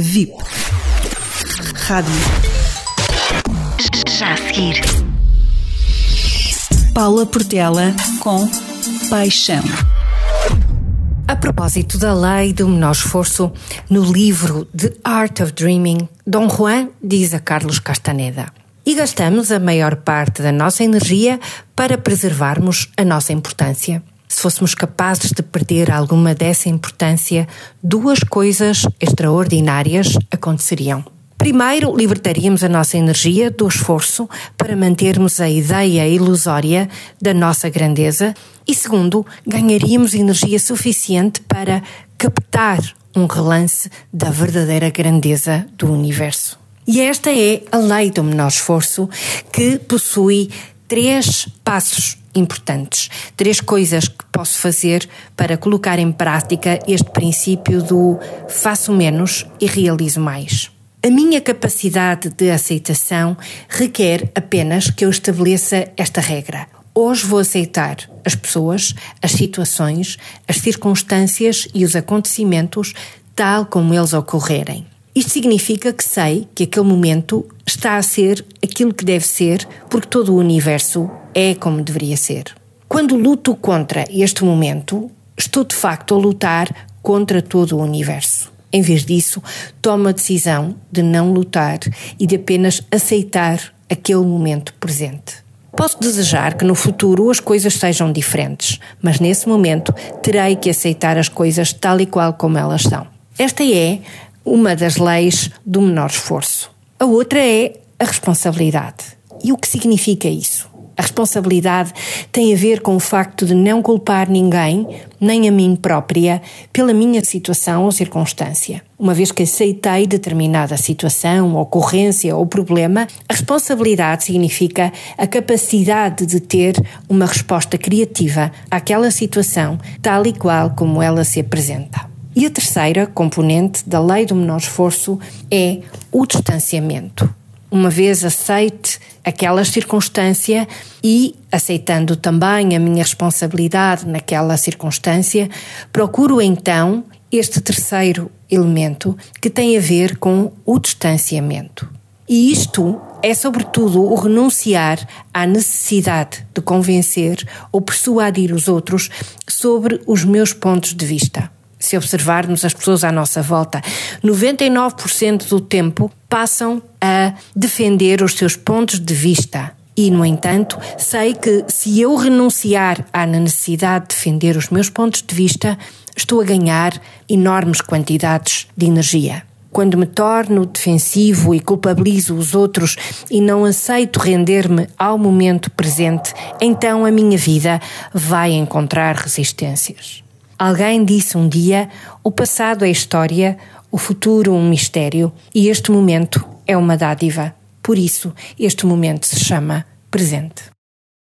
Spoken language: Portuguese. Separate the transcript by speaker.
Speaker 1: VIP. Rádio.
Speaker 2: Já a seguir.
Speaker 1: Paula Portela com Paixão.
Speaker 3: A propósito da lei do menor esforço, no livro The Art of Dreaming, Dom Juan diz a Carlos Castaneda: E gastamos a maior parte da nossa energia para preservarmos a nossa importância. Se fôssemos capazes de perder alguma dessa importância, duas coisas extraordinárias aconteceriam. Primeiro, libertaríamos a nossa energia do esforço para mantermos a ideia ilusória da nossa grandeza, e segundo, ganharíamos energia suficiente para captar um relance da verdadeira grandeza do universo. E esta é a lei do menor esforço que possui três passos importantes, três coisas que posso fazer para colocar em prática este princípio do faço menos e realizo mais. A minha capacidade de aceitação requer apenas que eu estabeleça esta regra. Hoje vou aceitar as pessoas, as situações, as circunstâncias e os acontecimentos tal como eles ocorrerem. Isto significa que sei que aquele momento está a ser aquilo que deve ser, porque todo o universo é como deveria ser. Quando luto contra este momento, estou de facto a lutar contra todo o universo. Em vez disso, tomo a decisão de não lutar e de apenas aceitar aquele momento presente. Posso desejar que no futuro as coisas sejam diferentes, mas nesse momento terei que aceitar as coisas tal e qual como elas são. Esta é uma das leis do menor esforço. A outra é a responsabilidade. E o que significa isso? A responsabilidade tem a ver com o facto de não culpar ninguém, nem a mim própria, pela minha situação ou circunstância. Uma vez que aceitei determinada situação, ocorrência ou problema, a responsabilidade significa a capacidade de ter uma resposta criativa àquela situação, tal e qual como ela se apresenta. E a terceira componente da lei do menor esforço é o distanciamento uma vez aceite aquela circunstância e, aceitando também a minha responsabilidade naquela circunstância, procuro então este terceiro elemento que tem a ver com o distanciamento. E isto é, sobretudo, o renunciar à necessidade de convencer ou persuadir os outros sobre os meus pontos de vista se observarmos as pessoas à nossa volta, 99% do tempo passam a defender os seus pontos de vista. E, no entanto, sei que se eu renunciar à necessidade de defender os meus pontos de vista, estou a ganhar enormes quantidades de energia. Quando me torno defensivo e culpabilizo os outros e não aceito render-me ao momento presente, então a minha vida vai encontrar resistências. Alguém disse um dia: o passado é história, o futuro um mistério e este momento é uma dádiva. Por isso, este momento se chama presente.